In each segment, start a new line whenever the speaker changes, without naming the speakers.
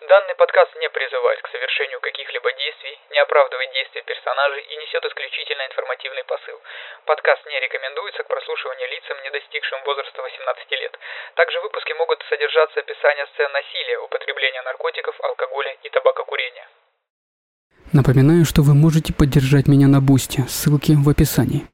Данный подкаст не призывает к совершению каких-либо действий, не оправдывает действия персонажей и несет исключительно информативный посыл. Подкаст не рекомендуется к прослушиванию лицам, не достигшим возраста 18 лет. Также в выпуске могут содержаться описания сцен насилия, употребления наркотиков, алкоголя и табакокурения.
Напоминаю, что вы можете поддержать меня на Бусте, ссылки в описании.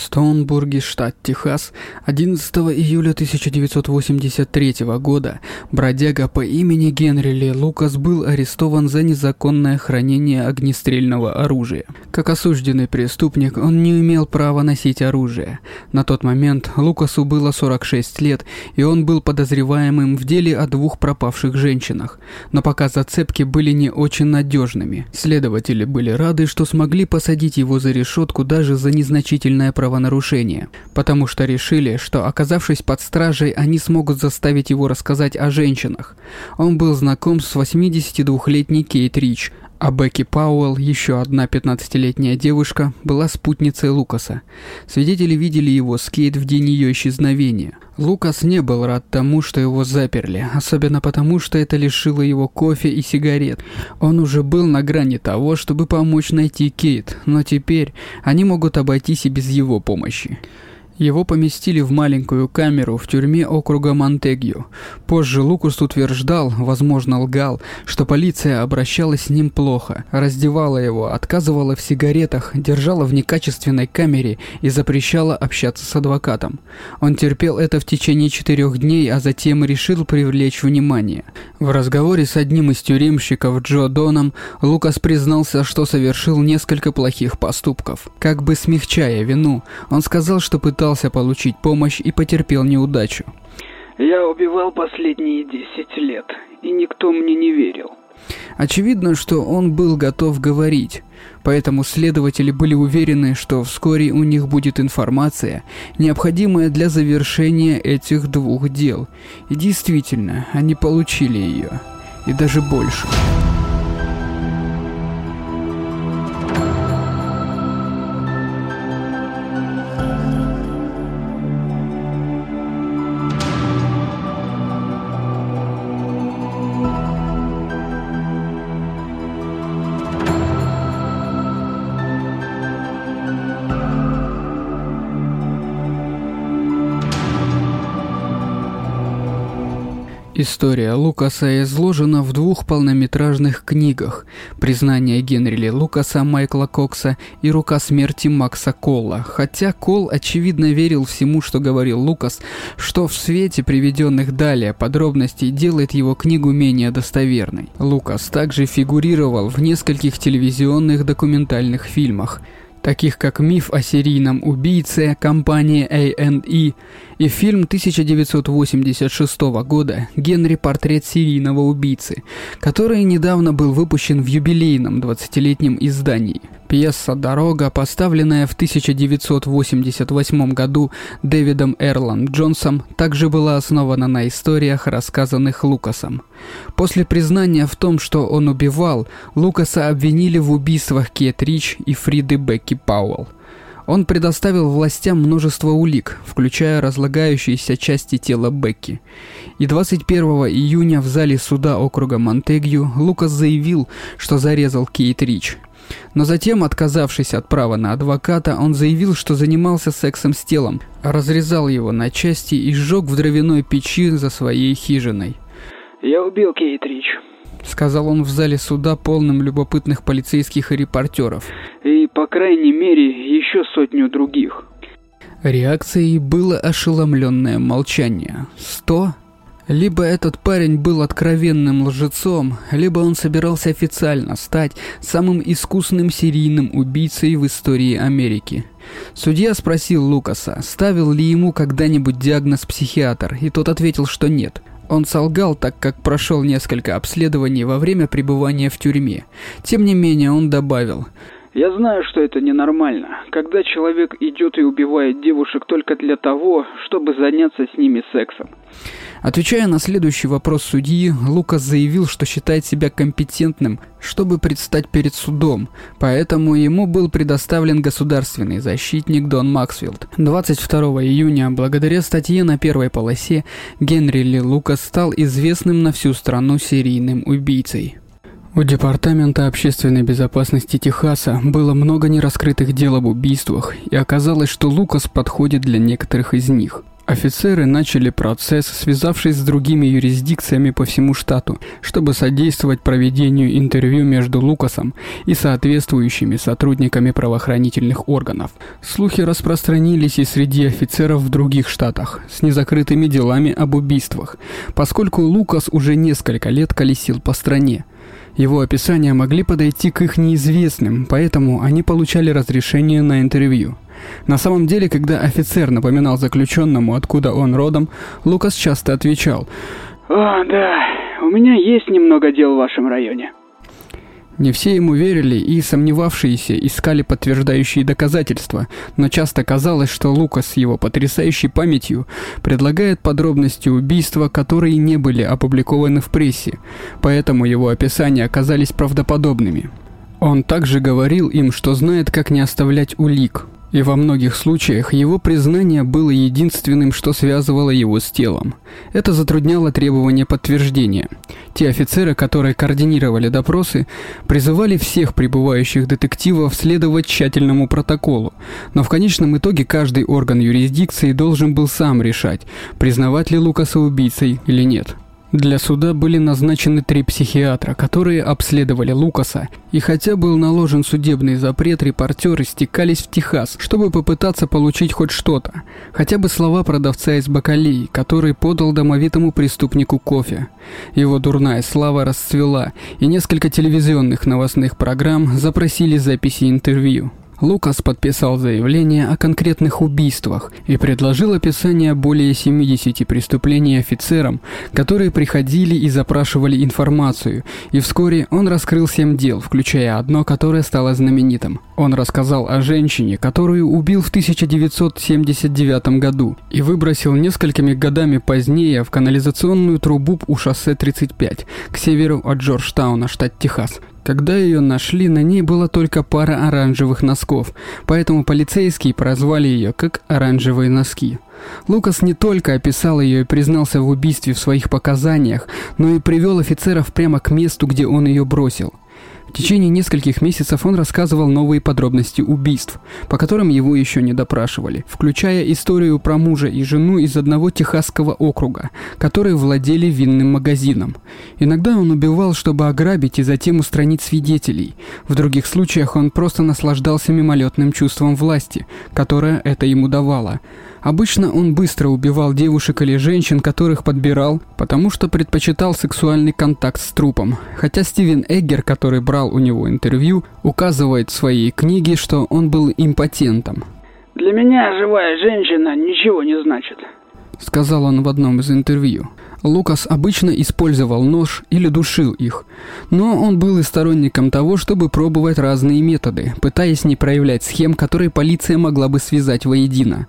Стоунбурге, штат Техас, 11 июля 1983 года бродяга по имени Генри Ли Лукас был арестован за незаконное хранение огнестрельного оружия. Как осужденный преступник, он не имел права носить оружие. На тот момент Лукасу было 46 лет, и он был подозреваемым в деле о двух пропавших женщинах. Но пока зацепки были не очень надежными, следователи были рады, что смогли посадить его за решетку даже за незначительное правонарушение, потому что решили, что оказавшись под стражей, они смогут заставить его рассказать о женщинах. Он был знаком с 82-летней Кейт Рич, а Бекки Пауэлл, еще одна 15-летняя девушка, была спутницей Лукаса. Свидетели видели его с Кейт в день ее исчезновения. Лукас не был рад тому, что его заперли, особенно потому, что это лишило его кофе и сигарет. Он уже был на грани того, чтобы помочь найти Кейт, но теперь они могут обойтись и без его помощи. Его поместили в маленькую камеру в тюрьме округа Монтегью. Позже Лукус утверждал, возможно лгал, что полиция обращалась с ним плохо, раздевала его, отказывала в сигаретах, держала в некачественной камере и запрещала общаться с адвокатом. Он терпел это в течение четырех дней, а затем решил привлечь внимание. В разговоре с одним из тюремщиков Джо Доном Лукас признался, что совершил несколько плохих поступков. Как бы смягчая вину, он сказал, что пытался пытался получить помощь и потерпел неудачу.
Я убивал последние 10 лет, и никто мне не верил.
Очевидно, что он был готов говорить, поэтому следователи были уверены, что вскоре у них будет информация, необходимая для завершения этих двух дел. И действительно, они получили ее. И даже больше. История Лукаса изложена в двух полнометражных книгах «Признание Генри Лукаса Майкла Кокса» и «Рука смерти» Макса Колла. Хотя Кол очевидно верил всему, что говорил Лукас, что в свете приведенных далее подробностей делает его книгу менее достоверной. Лукас также фигурировал в нескольких телевизионных документальных фильмах – таких как «Миф о серийном убийце» компании A&E и фильм 1986 года «Генри. Портрет серийного убийцы», который недавно был выпущен в юбилейном 20-летнем издании. Пьеса «Дорога», поставленная в 1988 году Дэвидом Эрлан Джонсом, также была основана на историях, рассказанных Лукасом. После признания в том, что он убивал, Лукаса обвинили в убийствах Кет Рич и Фриды Бекки Пауэлл. Он предоставил властям множество улик, включая разлагающиеся части тела Бекки. И 21 июня в зале суда округа Монтегью Лукас заявил, что зарезал Кейт Рич – но затем, отказавшись от права на адвоката, он заявил, что занимался сексом с телом, разрезал его на части и сжег в дровяной печи за своей хижиной.
«Я убил Кейт Рич», —
сказал он в зале суда, полным любопытных полицейских и репортеров.
«И, по крайней мере, еще сотню других».
Реакцией было ошеломленное молчание. Сто либо этот парень был откровенным лжецом, либо он собирался официально стать самым искусным серийным убийцей в истории Америки. Судья спросил Лукаса, ставил ли ему когда-нибудь диагноз психиатр, и тот ответил, что нет. Он солгал, так как прошел несколько обследований во время пребывания в тюрьме. Тем не менее, он добавил –
я знаю, что это ненормально, когда человек идет и убивает девушек только для того, чтобы заняться с ними сексом.
Отвечая на следующий вопрос судьи, Лукас заявил, что считает себя компетентным, чтобы предстать перед судом, поэтому ему был предоставлен государственный защитник Дон Максфилд. 22 июня, благодаря статье на первой полосе, Генри Ли Лукас стал известным на всю страну серийным убийцей. У Департамента общественной безопасности Техаса было много нераскрытых дел об убийствах, и оказалось, что Лукас подходит для некоторых из них. Офицеры начали процесс, связавшись с другими юрисдикциями по всему штату, чтобы содействовать проведению интервью между Лукасом и соответствующими сотрудниками правоохранительных органов. Слухи распространились и среди офицеров в других штатах с незакрытыми делами об убийствах, поскольку Лукас уже несколько лет колесил по стране. Его описания могли подойти к их неизвестным, поэтому они получали разрешение на интервью. На самом деле, когда офицер напоминал заключенному, откуда он родом, Лукас часто отвечал
«О, да, у меня есть немного дел в вашем районе».
Не все ему верили, и сомневавшиеся искали подтверждающие доказательства, но часто казалось, что Лукас с его потрясающей памятью предлагает подробности убийства, которые не были опубликованы в прессе, поэтому его описания оказались правдоподобными. Он также говорил им, что знает, как не оставлять улик, и во многих случаях его признание было единственным, что связывало его с телом. Это затрудняло требование подтверждения. Те офицеры, которые координировали допросы, призывали всех прибывающих детективов следовать тщательному протоколу, но в конечном итоге каждый орган юрисдикции должен был сам решать, признавать ли Лукаса убийцей или нет. Для суда были назначены три психиатра, которые обследовали Лукаса, и хотя был наложен судебный запрет, репортеры стекались в Техас, чтобы попытаться получить хоть что-то, хотя бы слова продавца из бакалей, который подал домовитому преступнику кофе. Его дурная слава расцвела, и несколько телевизионных новостных программ запросили записи интервью. Лукас подписал заявление о конкретных убийствах и предложил описание более 70 преступлений офицерам, которые приходили и запрашивали информацию, и вскоре он раскрыл 7 дел, включая одно, которое стало знаменитым. Он рассказал о женщине, которую убил в 1979 году и выбросил несколькими годами позднее в канализационную трубу у шоссе 35 к северу от Джорджтауна, штат Техас. Когда ее нашли, на ней была только пара оранжевых носков, поэтому полицейские прозвали ее как «оранжевые носки». Лукас не только описал ее и признался в убийстве в своих показаниях, но и привел офицеров прямо к месту, где он ее бросил. В течение нескольких месяцев он рассказывал новые подробности убийств, по которым его еще не допрашивали, включая историю про мужа и жену из одного техасского округа, которые владели винным магазином. Иногда он убивал, чтобы ограбить и затем устранить свидетелей. В других случаях он просто наслаждался мимолетным чувством власти, которое это ему давало – Обычно он быстро убивал девушек или женщин, которых подбирал, потому что предпочитал сексуальный контакт с трупом. Хотя Стивен Эггер, который брал у него интервью, указывает в своей книге, что он был импотентом.
«Для меня живая женщина ничего не значит», —
сказал он в одном из интервью. Лукас обычно использовал нож или душил их, но он был и сторонником того, чтобы пробовать разные методы, пытаясь не проявлять схем, которые полиция могла бы связать воедино.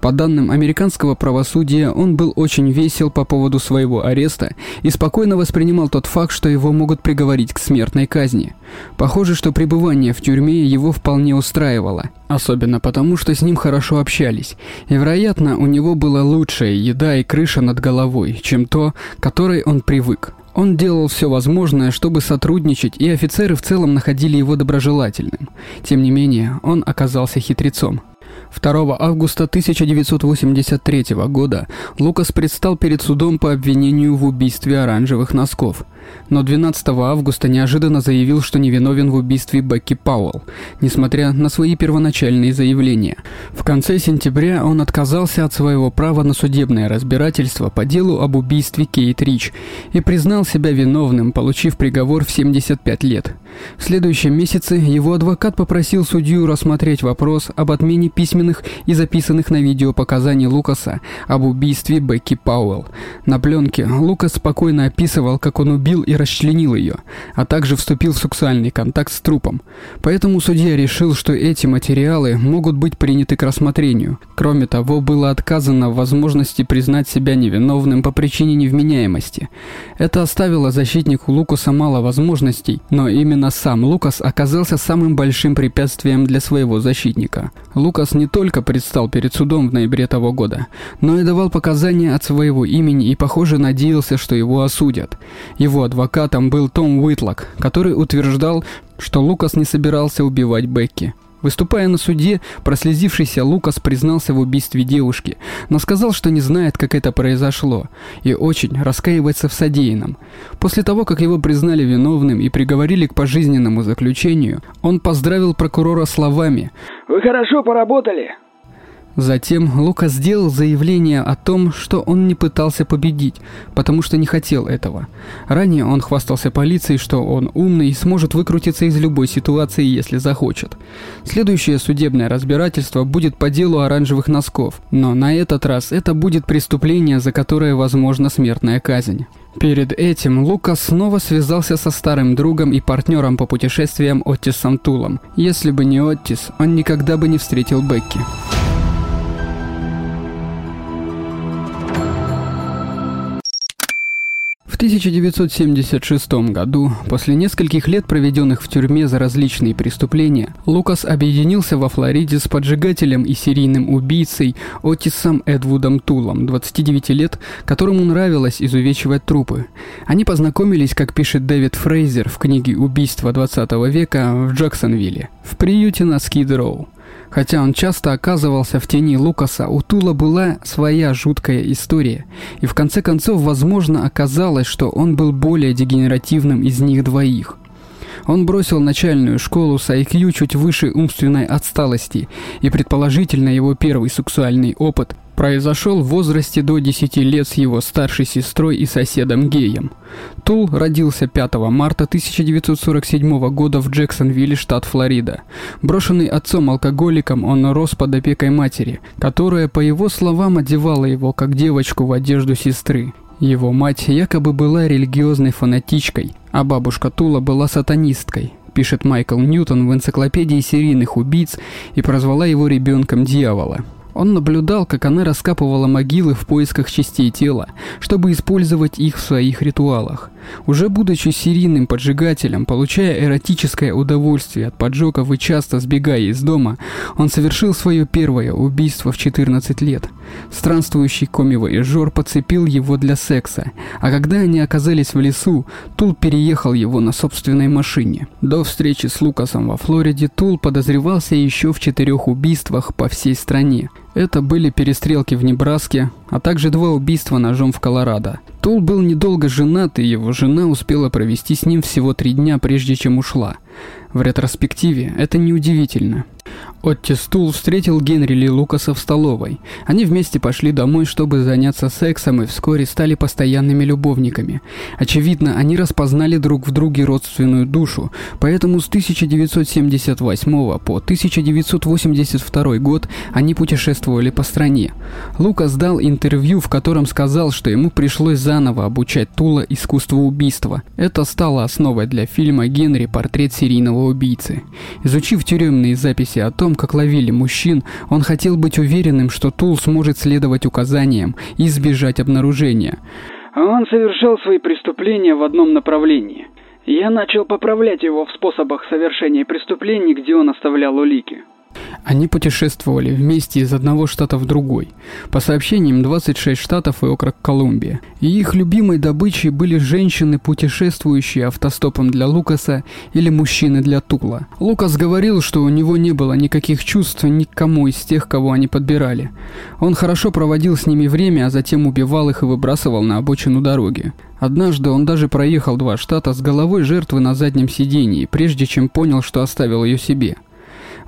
По данным американского правосудия, он был очень весел по поводу своего ареста и спокойно воспринимал тот факт, что его могут приговорить к смертной казни. Похоже, что пребывание в тюрьме его вполне устраивало, особенно потому, что с ним хорошо общались, и, вероятно, у него была лучшая еда и крыша над головой, чем то, к которой он привык. Он делал все возможное, чтобы сотрудничать, и офицеры в целом находили его доброжелательным. Тем не менее, он оказался хитрецом. 2 августа 1983 года Лукас предстал перед судом по обвинению в убийстве оранжевых носков но 12 августа неожиданно заявил, что невиновен в убийстве Бекки Пауэлл, несмотря на свои первоначальные заявления. В конце сентября он отказался от своего права на судебное разбирательство по делу об убийстве Кейт Рич и признал себя виновным, получив приговор в 75 лет. В следующем месяце его адвокат попросил судью рассмотреть вопрос об отмене подготовленных и записанных на видео показаний Лукаса об убийстве Бекки Пауэлл. На пленке Лукас спокойно описывал, как он убил и расчленил ее, а также вступил в сексуальный контакт с трупом. Поэтому судья решил, что эти материалы могут быть приняты к рассмотрению. Кроме того, было отказано в возможности признать себя невиновным по причине невменяемости. Это оставило защитнику Лукаса мало возможностей, но именно сам Лукас оказался самым большим препятствием для своего защитника. Лукас не только предстал перед судом в ноябре того года, но и давал показания от своего имени и, похоже, надеялся, что его осудят. Его адвокатом был Том Уитлок, который утверждал, что Лукас не собирался убивать Бекки. Выступая на суде, прослезившийся Лукас признался в убийстве девушки, но сказал, что не знает, как это произошло, и очень раскаивается в содеянном. После того, как его признали виновным и приговорили к пожизненному заключению, он поздравил прокурора словами
«Вы хорошо поработали,
Затем Лука сделал заявление о том, что он не пытался победить, потому что не хотел этого. Ранее он хвастался полиции, что он умный и сможет выкрутиться из любой ситуации, если захочет. Следующее судебное разбирательство будет по делу оранжевых носков, но на этот раз это будет преступление, за которое возможна смертная казнь. Перед этим Лукас снова связался со старым другом и партнером по путешествиям Оттисом Тулом. Если бы не Оттис, он никогда бы не встретил Бекки. В 1976 году, после нескольких лет, проведенных в тюрьме за различные преступления, Лукас объединился во Флориде с поджигателем и серийным убийцей Отисом Эдвудом Тулом, 29 лет, которому нравилось изувечивать трупы. Они познакомились, как пишет Дэвид Фрейзер в книге «Убийство 20 века» в Джексонвилле, в приюте на Скид-Роу. Хотя он часто оказывался в тени Лукаса, у Тула была своя жуткая история, и в конце концов, возможно, оказалось, что он был более дегенеративным из них двоих. Он бросил начальную школу с IQ чуть выше умственной отсталости, и предположительно его первый сексуальный опыт произошел в возрасте до 10 лет с его старшей сестрой и соседом геем. Тул родился 5 марта 1947 года в Джексонвилле, штат Флорида. Брошенный отцом-алкоголиком, он рос под опекой матери, которая, по его словам, одевала его как девочку в одежду сестры. Его мать якобы была религиозной фанатичкой, а бабушка Тула была сатанисткой, пишет Майкл Ньютон в энциклопедии серийных убийц и прозвала его ребенком дьявола. Он наблюдал, как она раскапывала могилы в поисках частей тела, чтобы использовать их в своих ритуалах. Уже будучи серийным поджигателем, получая эротическое удовольствие от поджогов и часто сбегая из дома, он совершил свое первое убийство в 14 лет. Странствующий коми-вояжер подцепил его для секса, а когда они оказались в лесу, Тул переехал его на собственной машине. До встречи с Лукасом во Флориде Тул подозревался еще в четырех убийствах по всей стране. Это были перестрелки в Небраске, а также два убийства ножом в Колорадо. Тул был недолго женат, и его жена успела провести с ним всего три дня, прежде чем ушла. В ретроспективе это неудивительно. Отти Стул встретил Генри Ли Лукаса в столовой. Они вместе пошли домой, чтобы заняться сексом, и вскоре стали постоянными любовниками. Очевидно, они распознали друг в друге родственную душу, поэтому с 1978 по 1982 год они путешествовали по стране. Лукас дал интервью, в котором сказал, что ему пришлось заново обучать Тула искусству убийства. Это стало основой для фильма «Генри. Портрет серийного убийцы». Изучив тюремные записи о том, как ловили мужчин, он хотел быть уверенным, что Тул сможет следовать указаниям и избежать обнаружения.
Он совершал свои преступления в одном направлении. Я начал поправлять его в способах совершения преступлений, где он оставлял улики.
Они путешествовали вместе из одного штата в другой. По сообщениям, 26 штатов и округ Колумбия. И их любимой добычей были женщины, путешествующие автостопом для Лукаса или мужчины для Тула. Лукас говорил, что у него не было никаких чувств ни к кому из тех, кого они подбирали. Он хорошо проводил с ними время, а затем убивал их и выбрасывал на обочину дороги. Однажды он даже проехал два штата с головой жертвы на заднем сидении, прежде чем понял, что оставил ее себе.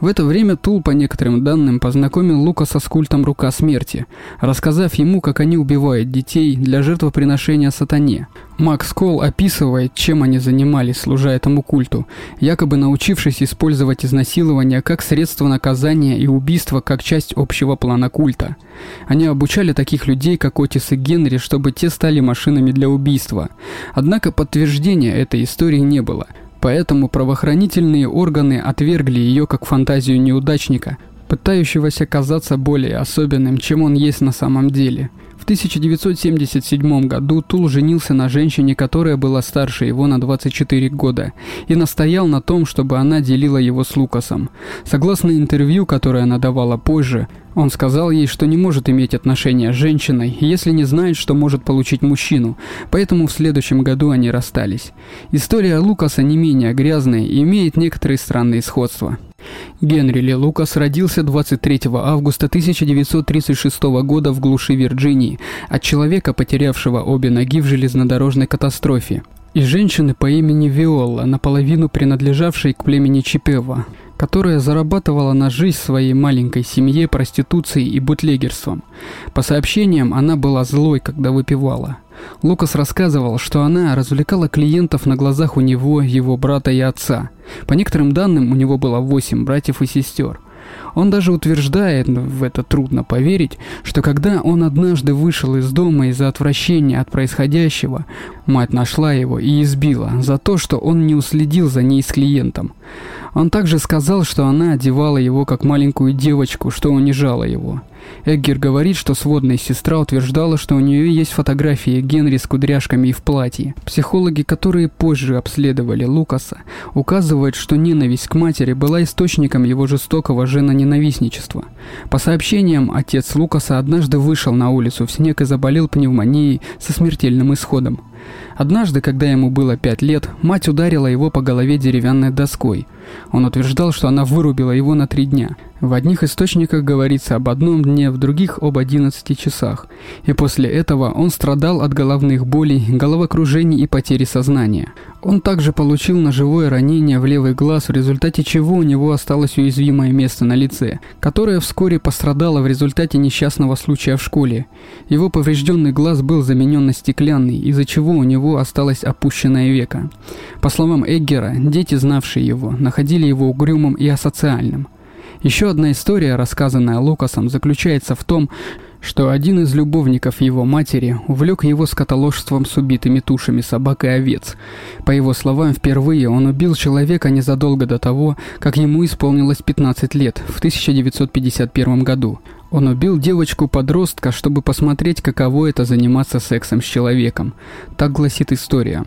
В это время Тул, по некоторым данным, познакомил Лукаса с культом Рука Смерти, рассказав ему, как они убивают детей для жертвоприношения сатане. Макс Кол описывает, чем они занимались, служа этому культу, якобы научившись использовать изнасилование как средство наказания и убийство как часть общего плана культа. Они обучали таких людей, как Отис и Генри, чтобы те стали машинами для убийства. Однако подтверждения этой истории не было – Поэтому правоохранительные органы отвергли ее как фантазию неудачника, пытающегося казаться более особенным, чем он есть на самом деле. В 1977 году Тул женился на женщине, которая была старше его на 24 года, и настоял на том, чтобы она делила его с Лукасом. Согласно интервью, которое она давала позже, он сказал ей, что не может иметь отношения с женщиной, если не знает, что может получить мужчину, поэтому в следующем году они расстались. История Лукаса не менее грязная и имеет некоторые странные сходства. Генри Ли Лукас родился 23 августа 1936 года в глуши Вирджинии от человека, потерявшего обе ноги в железнодорожной катастрофе, и женщины по имени Виола, наполовину принадлежавшей к племени Чипева которая зарабатывала на жизнь своей маленькой семье проституцией и бутлегерством. По сообщениям, она была злой, когда выпивала. Лукас рассказывал, что она развлекала клиентов на глазах у него, его брата и отца. По некоторым данным, у него было восемь братьев и сестер. Он даже утверждает, в это трудно поверить, что когда он однажды вышел из дома из-за отвращения от происходящего, мать нашла его и избила за то, что он не уследил за ней с клиентом. Он также сказал, что она одевала его как маленькую девочку, что унижала его. Эггер говорит, что сводная сестра утверждала, что у нее есть фотографии Генри с кудряшками и в платье. Психологи, которые позже обследовали Лукаса, указывают, что ненависть к матери была источником его жестокого женоненавистничества. По сообщениям, отец Лукаса однажды вышел на улицу в снег и заболел пневмонией со смертельным исходом. Однажды, когда ему было пять лет, мать ударила его по голове деревянной доской. Он утверждал, что она вырубила его на три дня. В одних источниках говорится об одном дне, в других об 11 часах. И после этого он страдал от головных болей, головокружений и потери сознания. Он также получил ножевое ранение в левый глаз, в результате чего у него осталось уязвимое место на лице, которое вскоре пострадало в результате несчастного случая в школе. Его поврежденный глаз был заменен на стеклянный, из-за чего у него осталось опущенное веко. По словам Эггера, дети, знавшие его, находили его угрюмым и асоциальным. Еще одна история, рассказанная Лукасом, заключается в том, что один из любовников его матери увлек его скотоложством с убитыми тушами собак и овец. По его словам, впервые он убил человека незадолго до того, как ему исполнилось 15 лет, в 1951 году. Он убил девочку-подростка, чтобы посмотреть, каково это заниматься сексом с человеком. Так гласит история.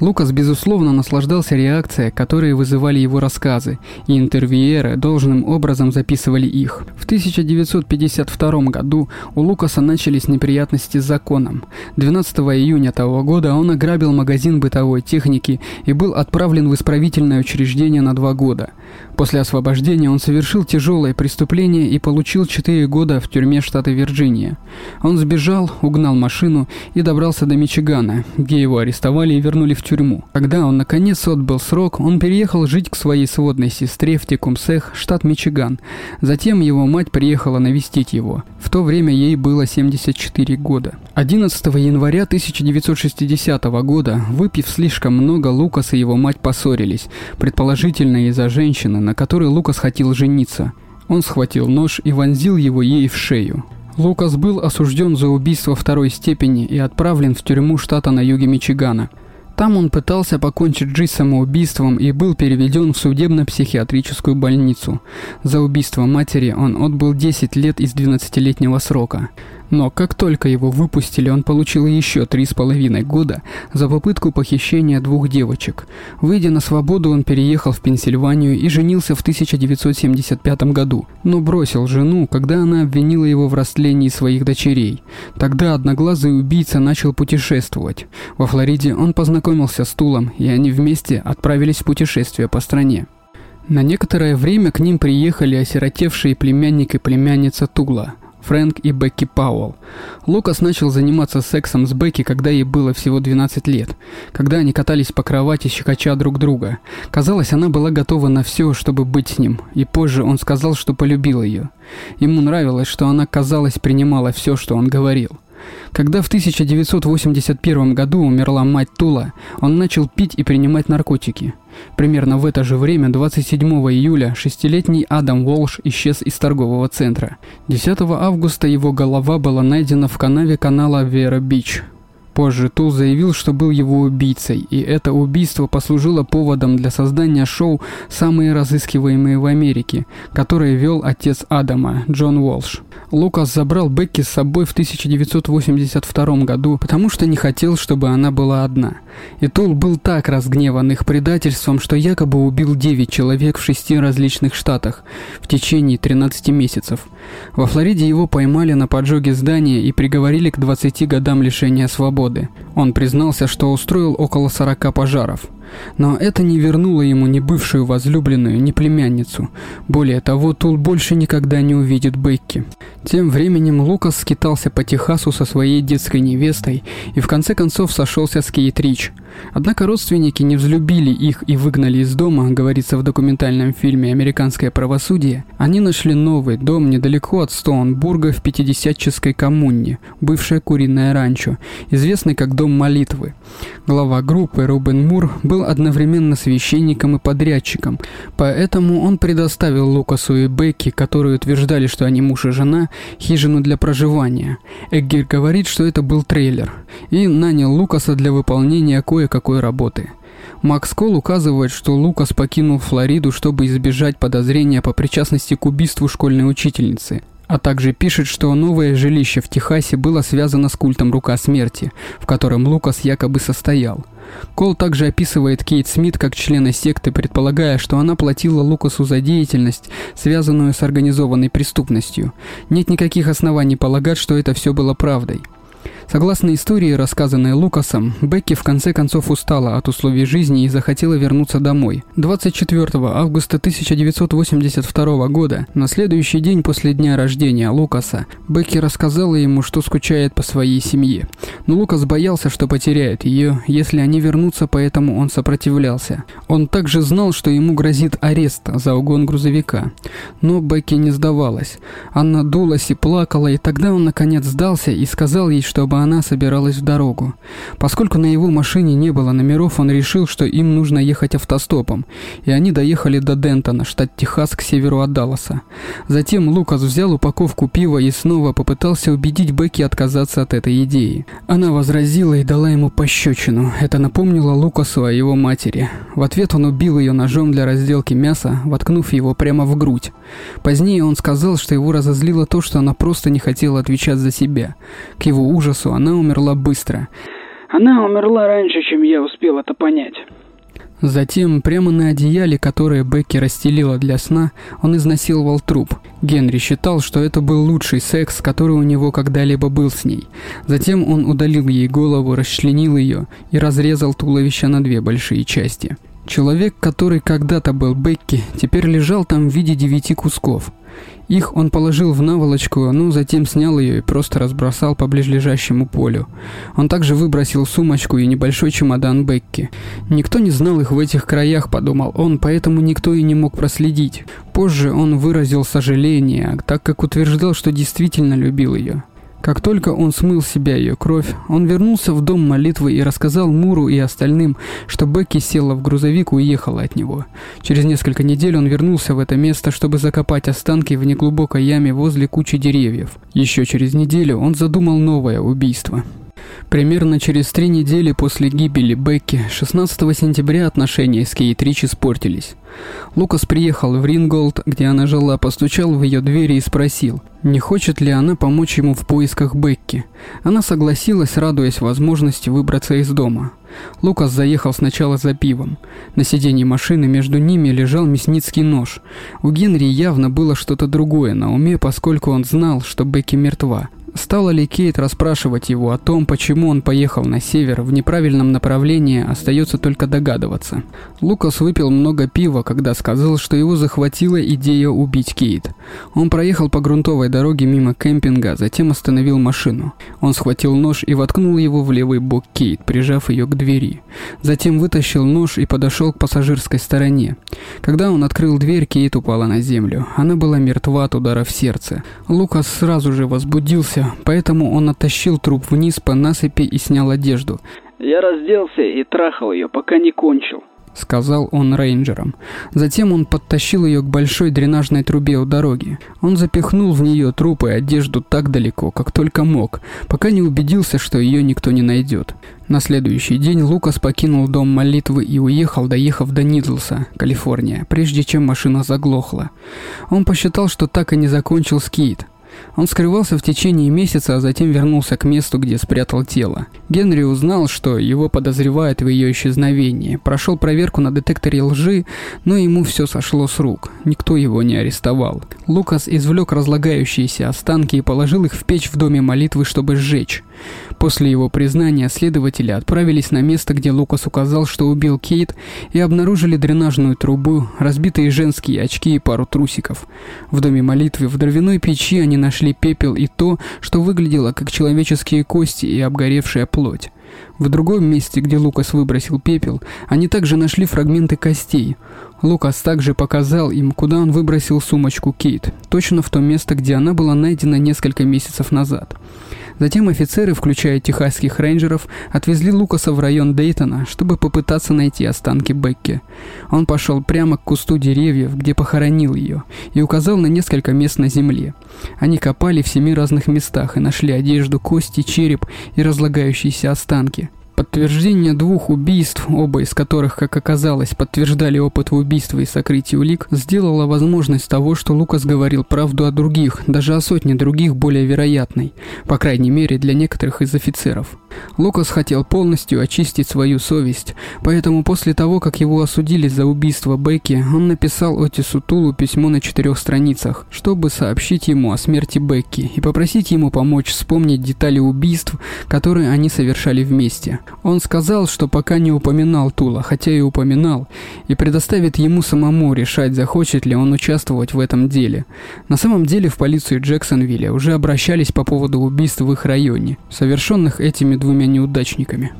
Лукас, безусловно, наслаждался реакцией, которые вызывали его рассказы, и интервьюеры должным образом записывали их. В 1952 году у Лукаса начались неприятности с законом. 12 июня того года он ограбил магазин бытовой техники и был отправлен в исправительное учреждение на два года. После освобождения он совершил тяжелое преступление и получил 4 года в тюрьме штата Вирджиния. Он сбежал, угнал машину и добрался до Мичигана, где его арестовали и вернули в тюрьму. Когда он наконец отбыл срок, он переехал жить к своей сводной сестре в Текумсех, штат Мичиган. Затем его мать приехала навестить его. В то время ей было 74 года. 11 января 1960 года, выпив слишком много, Лукас и его мать поссорились, предположительно из-за женщины, на которой Лукас хотел жениться. Он схватил нож и вонзил его ей в шею. Лукас был осужден за убийство второй степени и отправлен в тюрьму штата на юге Мичигана. Там он пытался покончить жизнь самоубийством и был переведен в судебно-психиатрическую больницу. За убийство матери он отбыл 10 лет из 12-летнего срока. Но как только его выпустили, он получил еще три с половиной года за попытку похищения двух девочек. Выйдя на свободу, он переехал в Пенсильванию и женился в 1975 году, но бросил жену, когда она обвинила его в растлении своих дочерей. Тогда одноглазый убийца начал путешествовать. Во Флориде он познакомился с Тулом, и они вместе отправились в путешествие по стране. На некоторое время к ним приехали осиротевшие племянник и племянница Тула – Фрэнк и Бекки Пауэлл. Лукас начал заниматься сексом с Бекки, когда ей было всего 12 лет, когда они катались по кровати, щекоча друг друга. Казалось, она была готова на все, чтобы быть с ним, и позже он сказал, что полюбил ее. Ему нравилось, что она, казалось, принимала все, что он говорил. Когда в 1981 году умерла мать Тула, он начал пить и принимать наркотики. Примерно в это же время, 27 июля, шестилетний Адам Уолш исчез из торгового центра. 10 августа его голова была найдена в канаве канала Вера-Бич. Позже Тул заявил, что был его убийцей, и это убийство послужило поводом для создания шоу «Самые разыскиваемые в Америке», которое вел отец Адама, Джон Уолш. Лукас забрал Бекки с собой в 1982 году, потому что не хотел, чтобы она была одна. И Тул был так разгневан их предательством, что якобы убил 9 человек в шести различных штатах в течение 13 месяцев. Во Флориде его поймали на поджоге здания и приговорили к 20 годам лишения свободы. Он признался, что устроил около 40 пожаров. Но это не вернуло ему ни бывшую возлюбленную, ни племянницу. Более того, Тул больше никогда не увидит Бекки. Тем временем Лукас скитался по Техасу со своей детской невестой и в конце концов сошелся с Кейт Рич. Однако родственники не взлюбили их и выгнали из дома, говорится в документальном фильме «Американское правосудие». Они нашли новый дом недалеко от Стоунбурга в 50-ческой коммуне, бывшее куриное ранчо, известный как Дом молитвы. Глава группы Рубен Мур был одновременно священником и подрядчиком, поэтому он предоставил Лукасу и Бекки, которые утверждали, что они муж и жена, хижину для проживания. Эггер говорит, что это был трейлер, и нанял Лукаса для выполнения кое-какой работы. Макс Кол указывает, что Лукас покинул Флориду, чтобы избежать подозрения по причастности к убийству школьной учительницы – а также пишет, что новое жилище в Техасе было связано с культом Рука Смерти, в котором Лукас якобы состоял. Кол также описывает Кейт Смит как члена секты, предполагая, что она платила Лукасу за деятельность, связанную с организованной преступностью. Нет никаких оснований полагать, что это все было правдой. Согласно истории, рассказанной Лукасом, Бекки в конце концов устала от условий жизни и захотела вернуться домой. 24 августа 1982 года, на следующий день после дня рождения Лукаса, Бекки рассказала ему, что скучает по своей семье. Но Лукас боялся, что потеряет ее, если они вернутся, поэтому он сопротивлялся. Он также знал, что ему грозит арест за угон грузовика. Но Бекки не сдавалась. Она дулась и плакала, и тогда он наконец сдался и сказал ей, чтобы чтобы она собиралась в дорогу. Поскольку на его машине не было номеров, он решил, что им нужно ехать автостопом, и они доехали до Дентона, штат Техас, к северу от Далласа. Затем Лукас взял упаковку пива и снова попытался убедить Бекки отказаться от этой идеи. Она возразила и дала ему пощечину. Это напомнило Лукасу о его матери. В ответ он убил ее ножом для разделки мяса, воткнув его прямо в грудь. Позднее он сказал, что его разозлило то, что она просто не хотела отвечать за себя. К его ужасу ужасу, она умерла быстро.
Она умерла раньше, чем я успел это понять.
Затем, прямо на одеяле, которое Бекки расстелила для сна, он изнасиловал труп. Генри считал, что это был лучший секс, который у него когда-либо был с ней. Затем он удалил ей голову, расчленил ее и разрезал туловище на две большие части. Человек, который когда-то был Бекки, теперь лежал там в виде девяти кусков. Их он положил в наволочку, но затем снял ее и просто разбросал по ближайшему полю. Он также выбросил сумочку и небольшой чемодан Бекки. Никто не знал их в этих краях, подумал он, поэтому никто и не мог проследить. Позже он выразил сожаление, так как утверждал, что действительно любил ее. Как только он смыл себя ее кровь, он вернулся в дом молитвы и рассказал Муру и остальным, что Бекки села в грузовик и уехала от него. Через несколько недель он вернулся в это место, чтобы закопать останки в неглубокой яме возле кучи деревьев. Еще через неделю он задумал новое убийство. Примерно через три недели после гибели Бекки, 16 сентября отношения с Кейт Рич испортились. Лукас приехал в Ринголд, где она жила, постучал в ее двери и спросил, не хочет ли она помочь ему в поисках Бекки. Она согласилась, радуясь возможности выбраться из дома. Лукас заехал сначала за пивом. На сиденье машины между ними лежал мясницкий нож. У Генри явно было что-то другое на уме, поскольку он знал, что Бекки мертва. Стала ли Кейт расспрашивать его о том, почему он поехал на север в неправильном направлении, остается только догадываться. Лукас выпил много пива, когда сказал, что его захватила идея убить Кейт. Он проехал по грунтовой дороге мимо кемпинга, затем остановил машину. Он схватил нож и воткнул его в левый бок Кейт, прижав ее к двери. Затем вытащил нож и подошел к пассажирской стороне. Когда он открыл дверь, Кейт упала на землю. Она была мертва от удара в сердце. Лукас сразу же возбудился, поэтому он оттащил труп вниз по насыпи и снял одежду.
Я разделся и трахал ее, пока не кончил.
— сказал он рейнджерам. Затем он подтащил ее к большой дренажной трубе у дороги. Он запихнул в нее трупы и одежду так далеко, как только мог, пока не убедился, что ее никто не найдет. На следующий день Лукас покинул дом молитвы и уехал, доехав до Нидлса, Калифорния, прежде чем машина заглохла. Он посчитал, что так и не закончил скейт. Он скрывался в течение месяца, а затем вернулся к месту, где спрятал тело. Генри узнал, что его подозревают в ее исчезновении. Прошел проверку на детекторе лжи, но ему все сошло с рук. Никто его не арестовал. Лукас извлек разлагающиеся останки и положил их в печь в доме молитвы, чтобы сжечь. После его признания следователи отправились на место, где Лукас указал, что убил Кейт, и обнаружили дренажную трубу, разбитые женские очки и пару трусиков. В доме молитвы в дровяной печи они нашли пепел и то, что выглядело как человеческие кости и обгоревшая плоть. В другом месте, где Лукас выбросил пепел, они также нашли фрагменты костей. Лукас также показал им, куда он выбросил сумочку Кейт, точно в то место, где она была найдена несколько месяцев назад. Затем офицеры, включая техасских рейнджеров, отвезли Лукаса в район Дейтона, чтобы попытаться найти останки Бекки. Он пошел прямо к кусту деревьев, где похоронил ее, и указал на несколько мест на земле. Они копали в семи разных местах и нашли одежду, кости, череп и разлагающиеся останки. Подтверждение двух убийств, оба из которых, как оказалось, подтверждали опыт убийства и сокрытия улик, сделало возможность того, что Лукас говорил правду о других, даже о сотне других более вероятной, по крайней мере для некоторых из офицеров. Лукас хотел полностью очистить свою совесть, поэтому после того, как его осудили за убийство Бекки, он написал Отису Тулу письмо на четырех страницах, чтобы сообщить ему о смерти Бекки и попросить ему помочь вспомнить детали убийств, которые они совершали вместе. Он сказал, что пока не упоминал Тула, хотя и упоминал, и предоставит ему самому решать, захочет ли он участвовать в этом деле. На самом деле в полицию Джексонвилля уже обращались по поводу убийств в их районе, совершенных этими двумя неудачниками.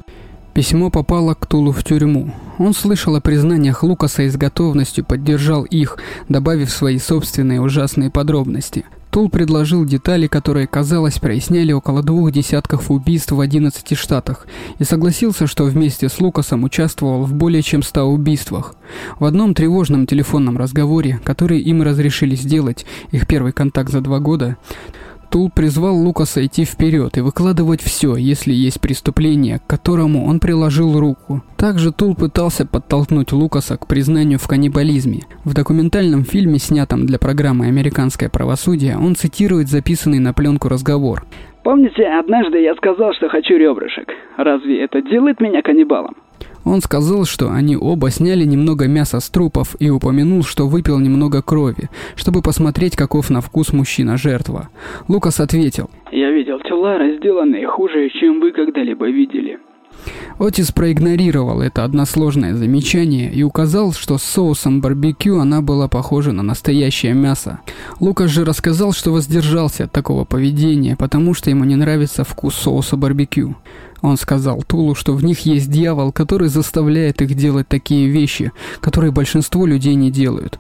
Письмо попало к Тулу в тюрьму. Он слышал о признаниях Лукаса и с готовностью поддержал их, добавив свои собственные ужасные подробности. Тул предложил детали, которые, казалось, проясняли около двух десятков убийств в 11 штатах, и согласился, что вместе с Лукасом участвовал в более чем 100 убийствах. В одном тревожном телефонном разговоре, который им разрешили сделать, их первый контакт за два года, Тул призвал Лукаса идти вперед и выкладывать все, если есть преступление, к которому он приложил руку. Также Тул пытался подтолкнуть Лукаса к признанию в каннибализме. В документальном фильме, снятом для программы «Американское правосудие», он цитирует записанный на пленку разговор.
Помните, однажды я сказал, что хочу ребрышек. Разве это делает меня каннибалом?
Он сказал, что они оба сняли немного мяса с трупов и упомянул, что выпил немного крови, чтобы посмотреть, каков на вкус мужчина-жертва. Лукас ответил.
«Я видел тела, разделанные хуже, чем вы когда-либо видели».
Отис проигнорировал это односложное замечание и указал, что с соусом барбекю она была похожа на настоящее мясо. Лукас же рассказал, что воздержался от такого поведения, потому что ему не нравится вкус соуса барбекю. Он сказал Тулу, что в них есть дьявол, который заставляет их делать такие вещи, которые большинство людей не делают.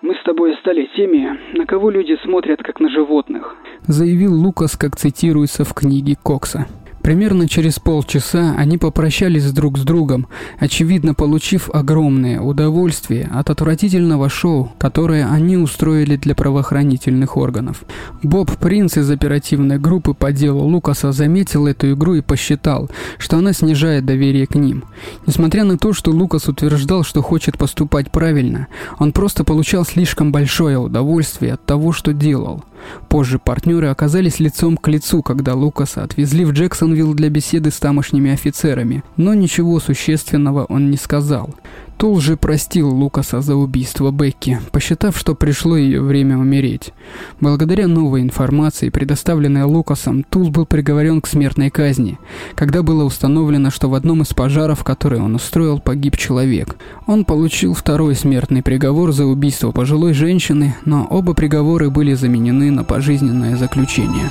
«Мы с тобой стали теми, на кого люди смотрят как на животных»,
заявил Лукас, как цитируется в книге Кокса. Примерно через полчаса они попрощались друг с другом, очевидно получив огромное удовольствие от отвратительного шоу, которое они устроили для правоохранительных органов. Боб Принц из оперативной группы по делу Лукаса заметил эту игру и посчитал, что она снижает доверие к ним. Несмотря на то, что Лукас утверждал, что хочет поступать правильно, он просто получал слишком большое удовольствие от того, что делал. Позже партнеры оказались лицом к лицу, когда Лукаса отвезли в Джексонвилл для беседы с тамошними офицерами, но ничего существенного он не сказал. Тул же простил Лукаса за убийство Бекки, посчитав, что пришло ее время умереть. Благодаря новой информации, предоставленной Лукасом, Тул был приговорен к смертной казни, когда было установлено, что в одном из пожаров, который он устроил, погиб человек. Он получил второй смертный приговор за убийство пожилой женщины, но оба приговоры были заменены на пожизненное заключение.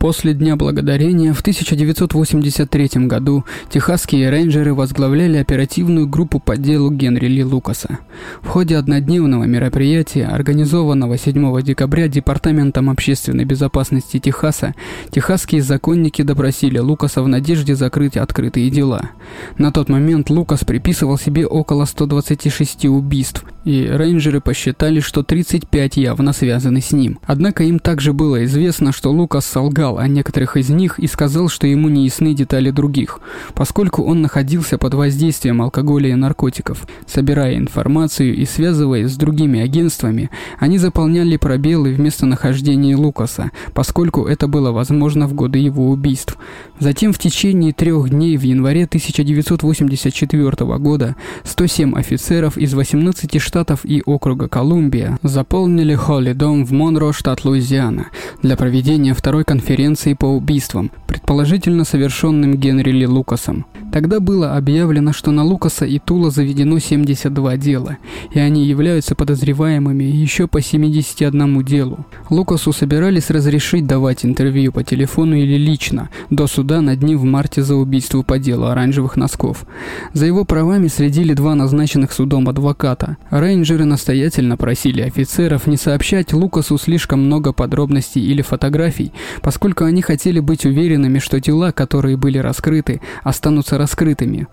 После Дня Благодарения в 1983 году техасские рейнджеры возглавляли оперативную группу по делу Генри Ли Лукаса. В ходе однодневного мероприятия, организованного 7 декабря Департаментом общественной безопасности Техаса, техасские законники допросили Лукаса в надежде закрыть открытые дела. На тот момент Лукас приписывал себе около 126 убийств, и рейнджеры посчитали, что 35 явно связаны с ним. Однако им также было известно, что Лукас солгал о некоторых из них и сказал, что ему не ясны детали других, поскольку он находился под воздействием алкоголя и наркотиков. Собирая информацию и связываясь с другими агентствами, они заполняли пробелы в местонахождении Лукаса, поскольку это было возможно в годы его убийств. Затем в течение трех дней в январе 1984 года 107 офицеров из 18 штатов и округа Колумбия заполнили Холли Дом в Монро, штат Луизиана, для проведения второй конференции по убийствам, предположительно совершенным Генри Ли Лукасом. Тогда было объявлено, что на Лукаса и Тула заведено 72 дела, и они являются подозреваемыми еще по 71 делу. Лукасу собирались разрешить давать интервью по телефону или лично, до суда над ним в марте за убийство по делу оранжевых носков. За его правами следили два назначенных судом адвоката. Рейнджеры настоятельно просили офицеров не сообщать Лукасу слишком много подробностей или фотографий, поскольку они хотели быть уверенными, что дела, которые были раскрыты, останутся раскрытыми.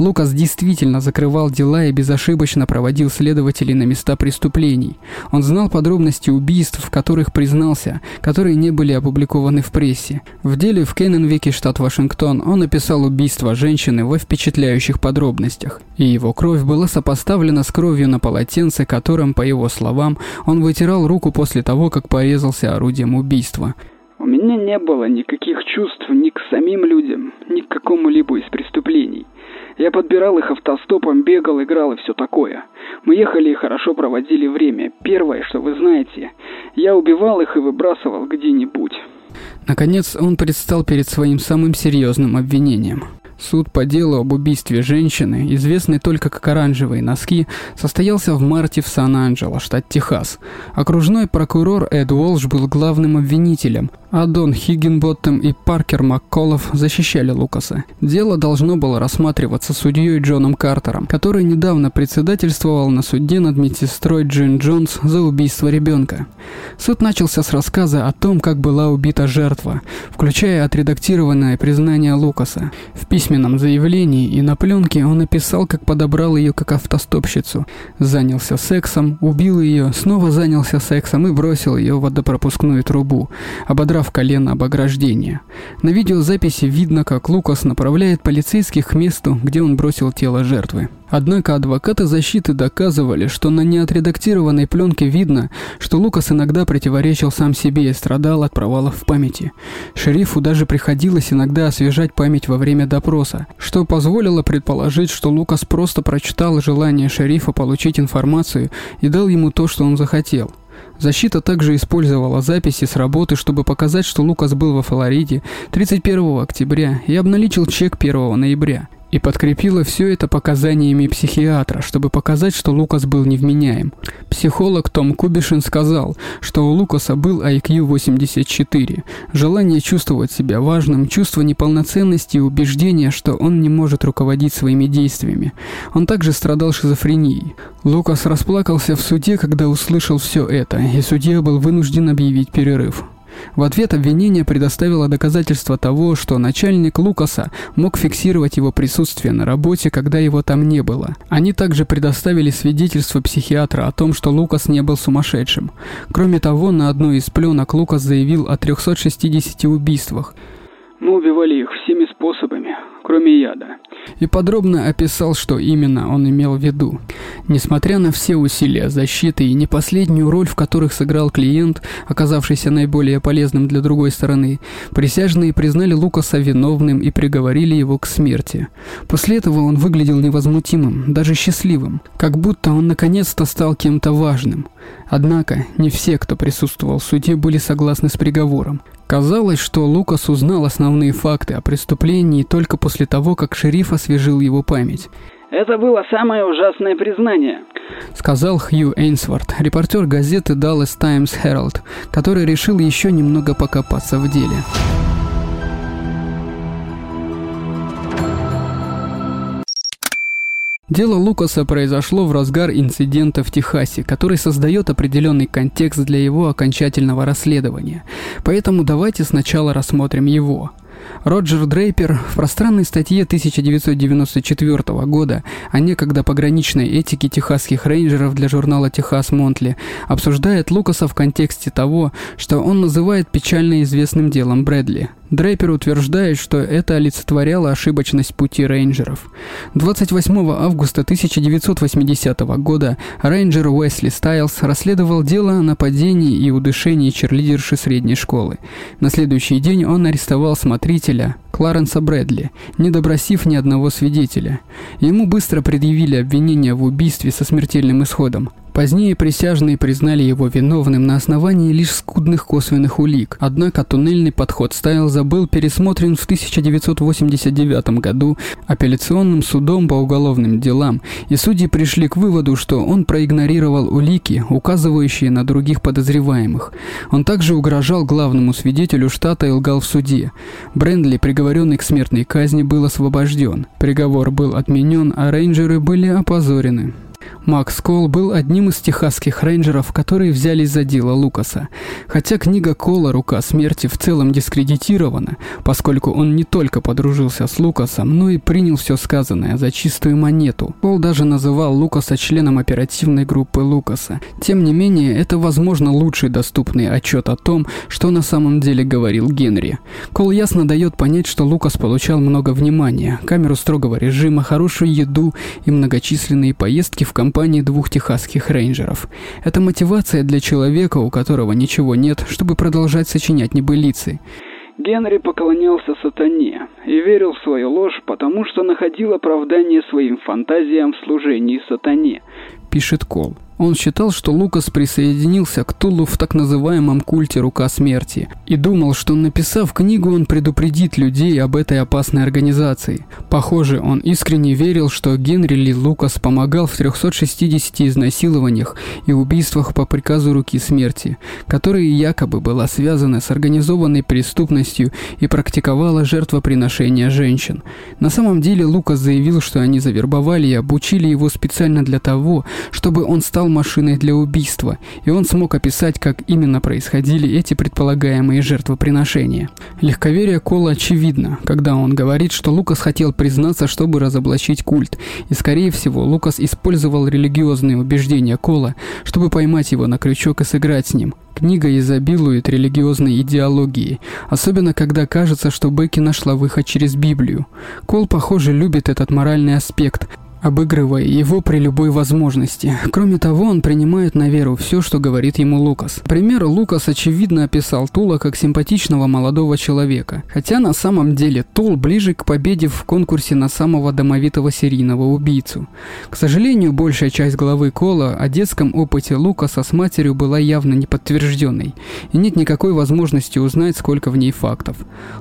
Лукас действительно закрывал дела и безошибочно проводил следователей на места преступлений. Он знал подробности убийств, в которых признался, которые не были опубликованы в прессе. В деле в Кенненвике, штат Вашингтон, он описал убийство женщины во впечатляющих подробностях. И его кровь была сопоставлена с кровью на полотенце, которым, по его словам, он вытирал руку после того, как порезался орудием убийства.
У меня не было никаких чувств ни к самим людям, ни к какому-либо из преступлений. Я подбирал их автостопом, бегал, играл и все такое. Мы ехали и хорошо проводили время. Первое, что вы знаете, я убивал их и выбрасывал где-нибудь.
Наконец, он предстал перед своим самым серьезным обвинением. Суд по делу об убийстве женщины, известный только как «Оранжевые носки», состоялся в марте в Сан-Анджело, штат Техас. Окружной прокурор Эд Уолш был главным обвинителем, а Дон Хиггинботтем и Паркер Макколов защищали Лукаса. Дело должно было рассматриваться судьей Джоном Картером, который недавно председательствовал на суде над медсестрой Джин Джонс за убийство ребенка. Суд начался с рассказа о том, как была убита жертва, включая отредактированное признание Лукаса. В письменном заявлении и на пленке он написал, как подобрал ее как автостопщицу, занялся сексом, убил ее, снова занялся сексом и бросил ее в водопропускную трубу, ободрав колено об ограждение. На видеозаписи видно, как Лукас направляет полицейских к месту, где он бросил тело жертвы. Однако адвокаты защиты доказывали, что на неотредактированной пленке видно, что Лукас иногда противоречил сам себе и страдал от провалов в памяти. Шерифу даже приходилось иногда освежать память во время допроса, что позволило предположить, что Лукас просто прочитал желание шерифа получить информацию и дал ему то, что он захотел – Защита также использовала записи с работы, чтобы показать, что Лукас был во Флориде 31 октября и обналичил чек 1 ноября и подкрепила все это показаниями психиатра, чтобы показать, что Лукас был невменяем. Психолог Том Кубишин сказал, что у Лукаса был IQ 84, желание чувствовать себя важным, чувство неполноценности и убеждение, что он не может руководить своими действиями. Он также страдал шизофренией. Лукас расплакался в суде, когда услышал все это, и судья был вынужден объявить перерыв. В ответ обвинение предоставило доказательства того, что начальник Лукаса мог фиксировать его присутствие на работе, когда его там не было. Они также предоставили свидетельство психиатра о том, что Лукас не был сумасшедшим. Кроме того, на одной из пленок Лукас заявил о 360 убийствах.
Мы убивали их всеми способами, кроме яда.
И подробно описал, что именно он имел в виду. Несмотря на все усилия защиты и не последнюю роль, в которых сыграл клиент, оказавшийся наиболее полезным для другой стороны, присяжные признали Лукаса виновным и приговорили его к смерти. После этого он выглядел невозмутимым, даже счастливым, как будто он наконец-то стал кем-то важным. Однако не все, кто присутствовал в суде, были согласны с приговором. Казалось, что Лукас узнал основные факты о преступлении только после того, как шериф освежил его память.
Это было самое ужасное признание,
сказал Хью Эйнсворт, репортер газеты Dallas Times Herald, который решил еще немного покопаться в деле. Дело Лукаса произошло в разгар инцидента в Техасе, который создает определенный контекст для его окончательного расследования. Поэтому давайте сначала рассмотрим его. Роджер Дрейпер в пространной статье 1994 года о некогда пограничной этике техасских рейнджеров для журнала «Техас Монтли» обсуждает Лукаса в контексте того, что он называет печально известным делом Брэдли – Дрейпер утверждает, что это олицетворяло ошибочность пути рейнджеров. 28 августа 1980 года рейнджер Уэсли Стайлс расследовал дело о нападении и удушении черлидерши средней школы. На следующий день он арестовал смотрителя Кларенса Брэдли, не добросив ни одного свидетеля. Ему быстро предъявили обвинение в убийстве со смертельным исходом. Позднее присяжные признали его виновным на основании лишь скудных косвенных улик. Однако туннельный подход Стайлза был пересмотрен в 1989 году апелляционным судом по уголовным делам, и судьи пришли к выводу, что он проигнорировал улики, указывающие на других подозреваемых. Он также угрожал главному свидетелю штата и лгал в суде. Брендли, приговоренный к смертной казни, был освобожден. Приговор был отменен, а рейнджеры были опозорены. Макс Кол был одним из техасских рейнджеров, которые взялись за дело Лукаса. Хотя книга Кола «Рука смерти» в целом дискредитирована, поскольку он не только подружился с Лукасом, но и принял все сказанное за чистую монету. Кол даже называл Лукаса членом оперативной группы Лукаса. Тем не менее, это, возможно, лучший доступный отчет о том, что на самом деле говорил Генри. Кол ясно дает понять, что Лукас получал много внимания, камеру строгого режима, хорошую еду и многочисленные поездки в в компании двух техасских рейнджеров. Это мотивация для человека, у которого ничего нет, чтобы продолжать сочинять небылицы.
Генри поклонялся сатане и верил в свою ложь, потому что находил оправдание своим фантазиям в служении сатане,
пишет Кол. Он считал, что Лукас присоединился к Тулу в так называемом культе Рука Смерти и думал, что написав книгу, он предупредит людей об этой опасной организации. Похоже, он искренне верил, что Генри Ли Лукас помогал в 360 изнасилованиях и убийствах по приказу Руки Смерти, которые якобы была связана с организованной преступностью и практиковала жертвоприношение женщин. На самом деле Лукас заявил, что они завербовали и обучили его специально для того, чтобы он стал машиной для убийства, и он смог описать, как именно происходили эти предполагаемые жертвоприношения. Легковерие Кола очевидно, когда он говорит, что Лукас хотел признаться, чтобы разоблачить культ, и скорее всего Лукас использовал религиозные убеждения Кола, чтобы поймать его на крючок и сыграть с ним. Книга изобилует религиозной идеологией, особенно когда кажется, что Бекки нашла выход через Библию. Кол, похоже, любит этот моральный аспект, обыгрывая его при любой возможности. Кроме того, он принимает на веру все, что говорит ему Лукас. Пример Лукас очевидно описал Тула как симпатичного молодого человека, хотя на самом деле Тул ближе к победе в конкурсе на самого домовитого серийного убийцу. К сожалению, большая часть главы Кола о детском опыте Лукаса с матерью была явно неподтвержденной, и нет никакой возможности узнать, сколько в ней фактов.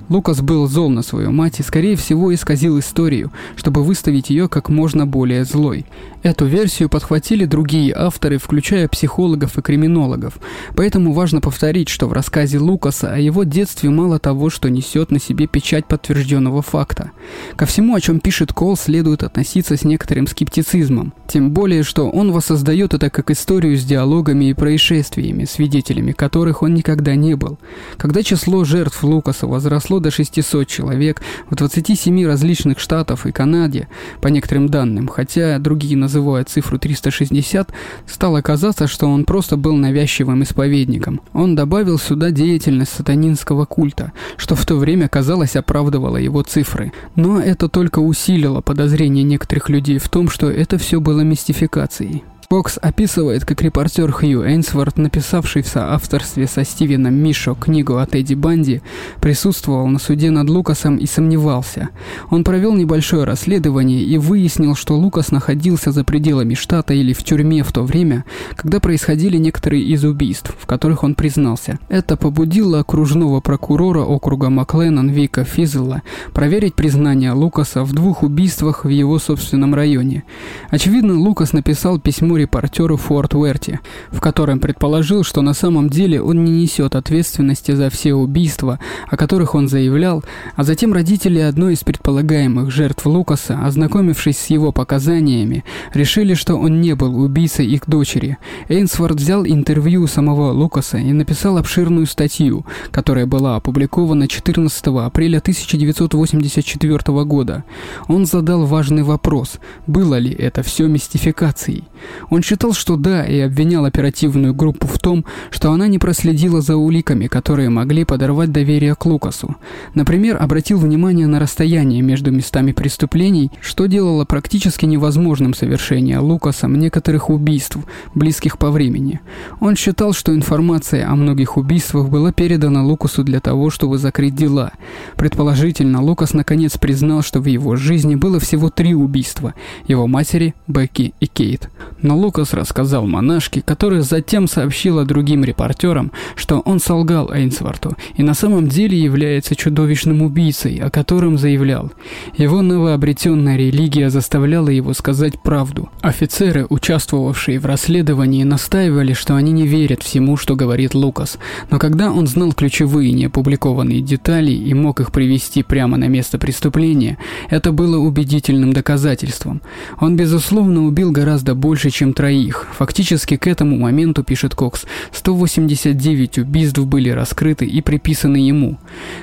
Лукас был зол на свою мать и, скорее всего, исказил историю, чтобы выставить ее как можно более злой. Эту версию подхватили другие авторы, включая психологов и криминологов. Поэтому важно повторить, что в рассказе Лукаса о его детстве мало того, что несет на себе печать подтвержденного факта. Ко всему, о чем пишет Кол, следует относиться с некоторым скептицизмом. Тем более, что он воссоздает это как историю с диалогами и происшествиями, свидетелями которых он никогда не был. Когда число жертв Лукаса возросло до 600 человек в 27 различных штатах и Канаде, по некоторым данным, уровнем, хотя другие называют цифру 360, стало казаться, что он просто был навязчивым исповедником. Он добавил сюда деятельность сатанинского культа, что в то время, казалось, оправдывало его цифры. Но это только усилило подозрение некоторых людей в том, что это все было мистификацией. Фокс описывает, как репортер Хью Эйнсворт, написавший в соавторстве со Стивеном Мишо книгу о Тедди Банди, присутствовал на суде над Лукасом и сомневался. Он провел небольшое расследование и выяснил, что Лукас находился за пределами штата или в тюрьме в то время, когда происходили некоторые из убийств, в которых он признался. Это побудило окружного прокурора округа Макленнон Вика Физела проверить признание Лукаса в двух убийствах в его собственном районе. Очевидно, Лукас написал письмо репортеру Форт Уэрти, в котором предположил, что на самом деле он не несет ответственности за все убийства, о которых он заявлял, а затем родители одной из предполагаемых жертв Лукаса, ознакомившись с его показаниями, решили, что он не был убийцей их дочери. Эйнсворт взял интервью самого Лукаса и написал обширную статью, которая была опубликована 14 апреля 1984 года. Он задал важный вопрос, было ли это все мистификацией. Он считал, что да, и обвинял оперативную группу в том, что она не проследила за уликами, которые могли подорвать доверие к Лукасу. Например, обратил внимание на расстояние между местами преступлений, что делало практически невозможным совершение Лукасом некоторых убийств, близких по времени. Он считал, что информация о многих убийствах была передана Лукасу для того, чтобы закрыть дела. Предположительно, Лукас наконец признал, что в его жизни было всего три убийства – его матери, Бекки и Кейт. Но Лукас рассказал монашке, которая затем сообщила другим репортерам, что он солгал Эйнсворту и на самом деле является чудовищным убийцей, о котором заявлял. Его новообретенная религия заставляла его сказать правду. Офицеры, участвовавшие в расследовании, настаивали, что они не верят всему, что говорит Лукас, но когда он знал ключевые неопубликованные детали и мог их привести прямо на место преступления, это было убедительным доказательством. Он, безусловно, убил гораздо больше, чем троих. Фактически к этому моменту, пишет Кокс, 189 убийств были раскрыты и приписаны ему.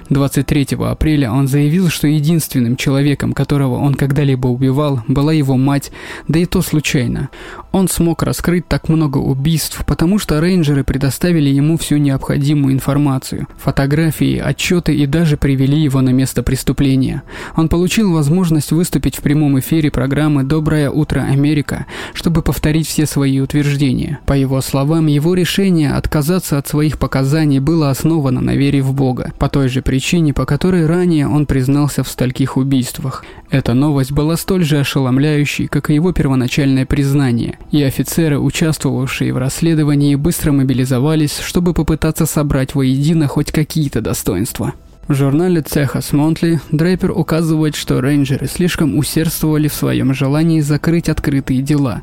23 апреля он заявил, что единственным человеком, которого он когда-либо убивал, была его мать, да и то случайно. Он смог раскрыть так много убийств, потому что рейнджеры предоставили ему всю необходимую информацию, фотографии, отчеты и даже привели его на место преступления. Он получил возможность выступить в прямом эфире программы «Доброе утро, Америка», чтобы повторить все свои утверждения. По его словам, его решение отказаться от своих показаний было основано на вере в Бога, по той же причине, по которой ранее он признался в стольких убийствах. Эта новость была столь же ошеломляющей, как и его первоначальное признание, и офицеры, участвовавшие в расследовании, быстро мобилизовались, чтобы попытаться собрать воедино хоть какие-то достоинства. В журнале Техас Монтли Дрейпер указывает, что рейнджеры слишком усердствовали в своем желании закрыть открытые дела,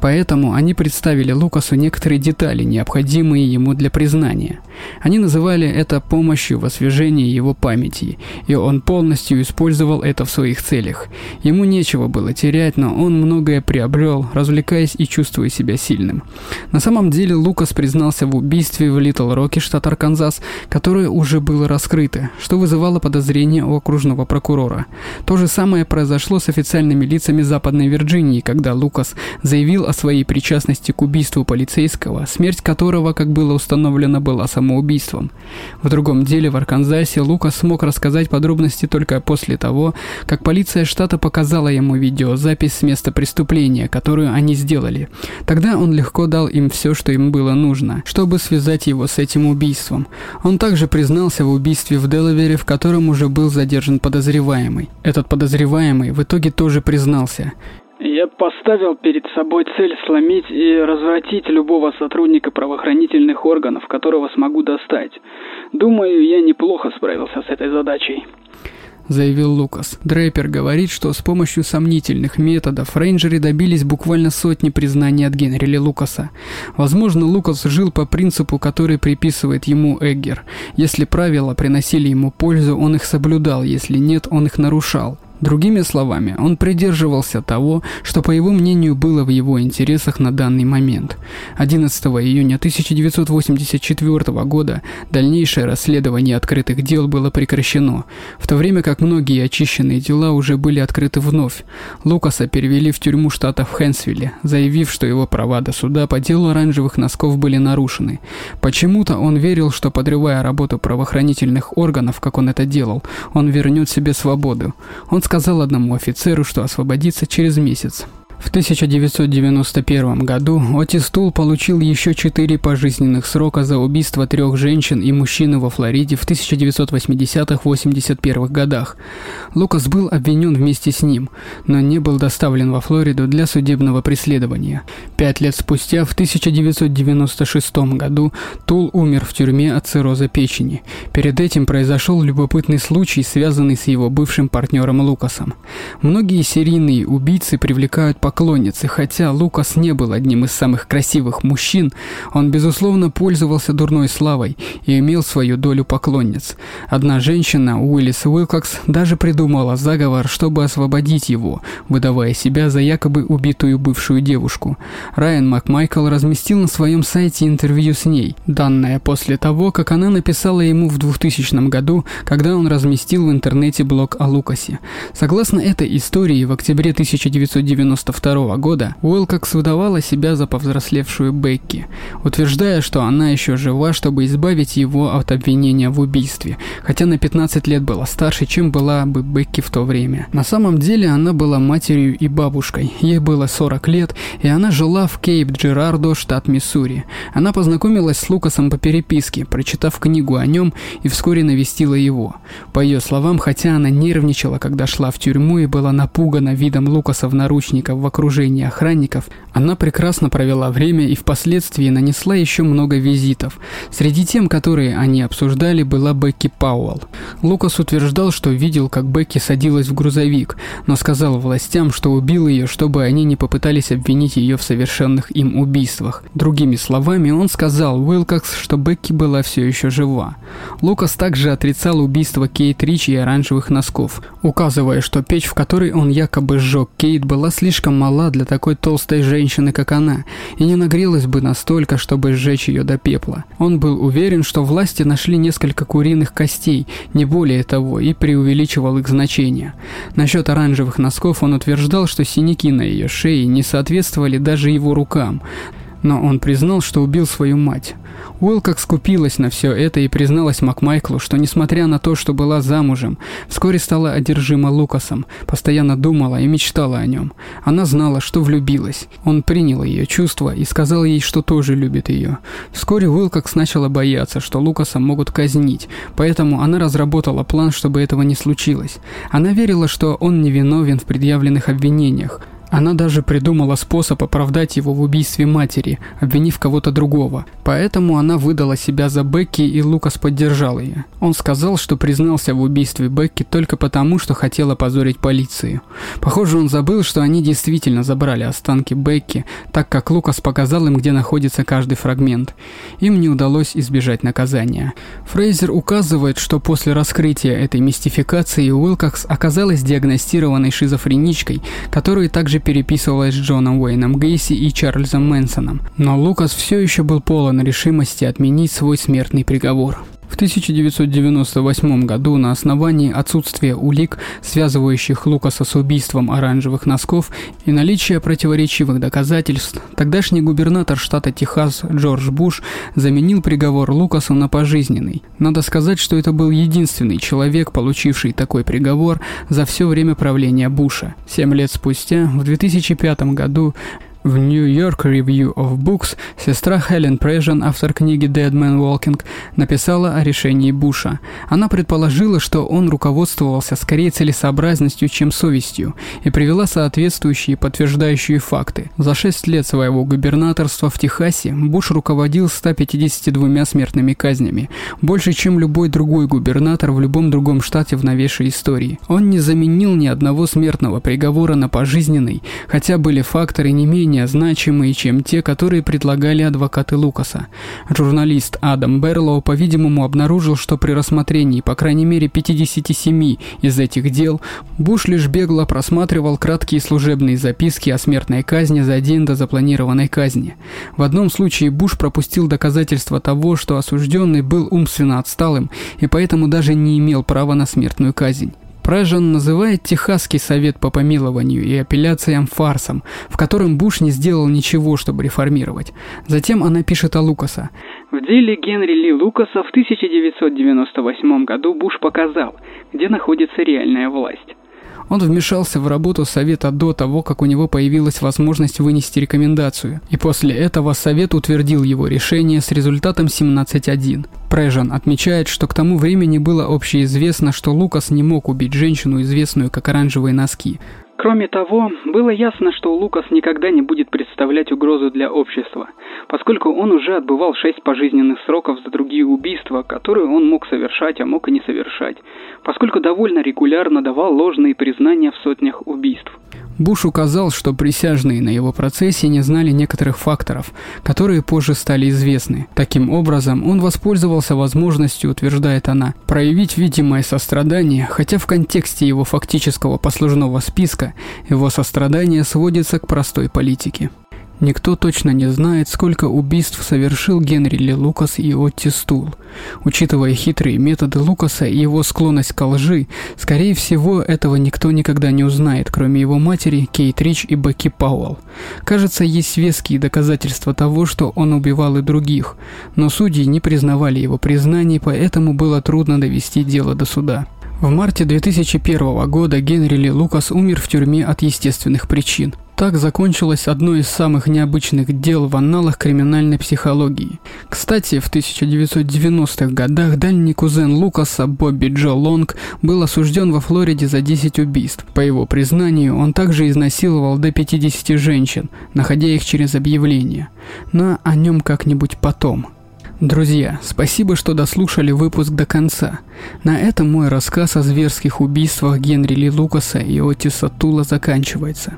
поэтому они представили Лукасу некоторые детали, необходимые ему для признания. Они называли это помощью в освежении его памяти, и он полностью использовал это в своих целях. Ему нечего было терять, но он многое приобрел, развлекаясь и чувствуя себя сильным. На самом деле Лукас признался в убийстве в Литл Роке, штат Арканзас, которое уже было раскрыто, что вызывало подозрения у окружного прокурора. То же самое произошло с официальными лицами Западной Вирджинии, когда Лукас заявил о своей причастности к убийству полицейского, смерть которого, как было установлено, была самоубийством. В другом деле в Арканзасе Лукас смог рассказать подробности только после того, как полиция штата показала ему видеозапись с места преступления, которую они сделали. Тогда он легко дал им все, что им было нужно, чтобы связать его с этим убийством. Он также признался в убийстве в Делавере, в котором уже был задержан подозреваемый. Этот подозреваемый в итоге тоже признался.
Я поставил перед собой цель сломить и развратить любого сотрудника правоохранительных органов, которого смогу достать. Думаю, я неплохо справился с этой задачей
заявил Лукас. Дрейпер говорит, что с помощью сомнительных методов рейнджеры добились буквально сотни признаний от Генри Ли Лукаса. Возможно, Лукас жил по принципу, который приписывает ему Эггер. Если правила приносили ему пользу, он их соблюдал, если нет, он их нарушал. Другими словами, он придерживался того, что по его мнению было в его интересах на данный момент. 11 июня 1984 года дальнейшее расследование открытых дел было прекращено, в то время как многие очищенные дела уже были открыты вновь. Лукаса перевели в тюрьму штата в Хэнсвилле, заявив, что его права до суда по делу оранжевых носков были нарушены. Почему-то он верил, что подрывая работу правоохранительных органов, как он это делал, он вернет себе свободу. Он сказал одному офицеру, что освободится через месяц. В 1991 году Отис Тул получил еще четыре пожизненных срока за убийство трех женщин и мужчины во Флориде в 1980-81 годах. Лукас был обвинен вместе с ним, но не был доставлен во Флориду для судебного преследования. Пять лет спустя, в 1996 году, Тул умер в тюрьме от цирроза печени. Перед этим произошел любопытный случай, связанный с его бывшим партнером Лукасом. Многие серийные убийцы привлекают по поклонницы, хотя Лукас не был одним из самых красивых мужчин, он, безусловно, пользовался дурной славой и имел свою долю поклонниц. Одна женщина, Уиллис Уилкокс, даже придумала заговор, чтобы освободить его, выдавая себя за якобы убитую бывшую девушку. Райан Макмайкл разместил на своем сайте интервью с ней, данное после того, как она написала ему в 2000 году, когда он разместил в интернете блог о Лукасе. Согласно этой истории, в октябре 1992 1992 года Уилкокс выдавала себя за повзрослевшую Бекки, утверждая, что она еще жива, чтобы избавить его от обвинения в убийстве, хотя на 15 лет была старше, чем была бы Бекки в то время. На самом деле она была матерью и бабушкой, ей было 40 лет, и она жила в Кейп-Джерардо, штат Миссури. Она познакомилась с Лукасом по переписке, прочитав книгу о нем и вскоре навестила его. По ее словам, хотя она нервничала, когда шла в тюрьму и была напугана видом Лукаса в наручниках в окружении охранников, она прекрасно провела время и впоследствии нанесла еще много визитов. Среди тем, которые они обсуждали, была Бекки Пауэлл. Лукас утверждал, что видел, как Бекки садилась в грузовик, но сказал властям, что убил ее, чтобы они не попытались обвинить ее в совершенных им убийствах. Другими словами, он сказал Уилкокс, что Бекки была все еще жива. Лукас также отрицал убийство Кейт Ричи и оранжевых носков, указывая, что печь, в которой он якобы сжег Кейт, была слишком слишком мала для такой толстой женщины, как она, и не нагрелась бы настолько, чтобы сжечь ее до пепла. Он был уверен, что власти нашли несколько куриных костей, не более того, и преувеличивал их значение. Насчет оранжевых носков он утверждал, что синяки на ее шее не соответствовали даже его рукам, но он признал, что убил свою мать. Уилкокс скупилась на все это и призналась Макмайклу, что несмотря на то, что была замужем, вскоре стала одержима Лукасом, постоянно думала и мечтала о нем. Она знала, что влюбилась. Он принял ее чувства и сказал ей, что тоже любит ее. Вскоре Уилкокс начала бояться, что Лукаса могут казнить, поэтому она разработала план, чтобы этого не случилось. Она верила, что он невиновен в предъявленных обвинениях, она даже придумала способ оправдать его в убийстве матери, обвинив кого-то другого. Поэтому она выдала себя за Бекки, и Лукас поддержал ее. Он сказал, что признался в убийстве Бекки только потому, что хотел опозорить полицию. Похоже, он забыл, что они действительно забрали останки Бекки, так как Лукас показал им, где находится каждый фрагмент. Им не удалось избежать наказания. Фрейзер указывает, что после раскрытия этой мистификации Уилкокс оказалась диагностированной шизофреничкой, которую также переписывалась с Джоном Уэйном Гейси и Чарльзом Мэнсоном, но Лукас все еще был полон решимости отменить свой смертный приговор. В 1998 году на основании отсутствия улик, связывающих Лукаса с убийством оранжевых носков и наличия противоречивых доказательств, тогдашний губернатор штата Техас Джордж Буш заменил приговор Лукасу на пожизненный. Надо сказать, что это был единственный человек, получивший такой приговор за все время правления Буша. Семь лет спустя, в 2005 году, в New York Review of Books сестра Хелен Прежен, автор книги Dead Man Walking, написала о решении Буша. Она предположила, что он руководствовался скорее целесообразностью, чем совестью, и привела соответствующие подтверждающие факты. За шесть лет своего губернаторства в Техасе Буш руководил 152 смертными казнями, больше, чем любой другой губернатор в любом другом штате в новейшей истории. Он не заменил ни одного смертного приговора на пожизненный, хотя были факторы не менее менее значимые, чем те, которые предлагали адвокаты Лукаса. Журналист Адам Берлоу, по-видимому, обнаружил, что при рассмотрении, по крайней мере, 57 из этих дел, Буш лишь бегло просматривал краткие служебные записки о смертной казни за день до запланированной казни. В одном случае Буш пропустил доказательства того, что осужденный был умственно отсталым и поэтому даже не имел права на смертную казнь. Прэжен называет Техасский совет по помилованию и апелляциям фарсом, в котором Буш не сделал ничего, чтобы реформировать. Затем она пишет о Лукаса.
В деле Генри Ли Лукаса в 1998 году Буш показал, где находится реальная власть.
Он вмешался в работу Совета до того, как у него появилась возможность вынести рекомендацию, и после этого Совет утвердил его решение с результатом 17-1. Прэжан отмечает, что к тому времени было общеизвестно, что Лукас не мог убить женщину, известную как оранжевые носки.
Кроме того, было ясно, что Лукас никогда не будет представлять угрозу для общества, поскольку он уже отбывал шесть пожизненных сроков за другие убийства, которые он мог совершать, а мог и не совершать, поскольку довольно регулярно давал ложные признания в сотнях убийств.
Буш указал, что присяжные на его процессе не знали некоторых факторов, которые позже стали известны. Таким образом, он воспользовался возможностью, утверждает она, проявить видимое сострадание, хотя в контексте его фактического послужного списка его сострадание сводится к простой политике. Никто точно не знает, сколько убийств совершил Генри Ли Лукас и Отти Стул. Учитывая хитрые методы Лукаса и его склонность к лжи, скорее всего, этого никто никогда не узнает, кроме его матери, Кейт Рич и Бекки Пауэлл. Кажется, есть веские доказательства того, что он убивал и других, но судьи не признавали его признаний, поэтому было трудно довести дело до суда. В марте 2001 года Генри Ли Лукас умер в тюрьме от естественных причин. Так закончилось одно из самых необычных дел в анналах криминальной психологии. Кстати, в 1990-х годах дальний кузен Лукаса Бобби Джо Лонг был осужден во Флориде за 10 убийств. По его признанию, он также изнасиловал до 50 женщин, находя их через объявление. Но о нем как-нибудь потом. Друзья, спасибо, что дослушали выпуск до конца. На этом мой рассказ о зверских убийствах Генри Ли Лукаса и Отиса Тула заканчивается.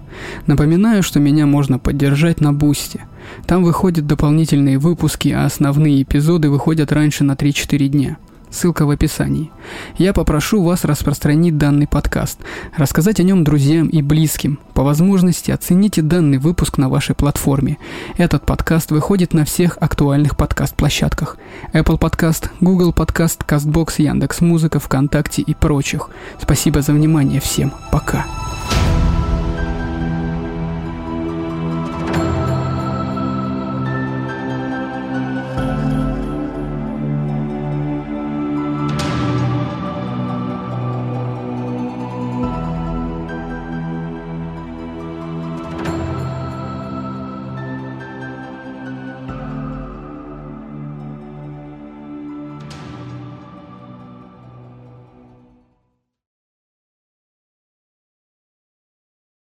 Напоминаю, что меня можно поддержать на Бусте. Там выходят дополнительные выпуски, а основные эпизоды выходят раньше на 3-4 дня. Ссылка в описании. Я попрошу вас распространить данный подкаст, рассказать о нем друзьям и близким. По возможности оцените данный выпуск на вашей платформе. Этот подкаст выходит на всех актуальных подкаст-площадках. Apple Podcast, Google Podcast, CastBox, Яндекс.Музыка, ВКонтакте и прочих. Спасибо за внимание всем. Пока.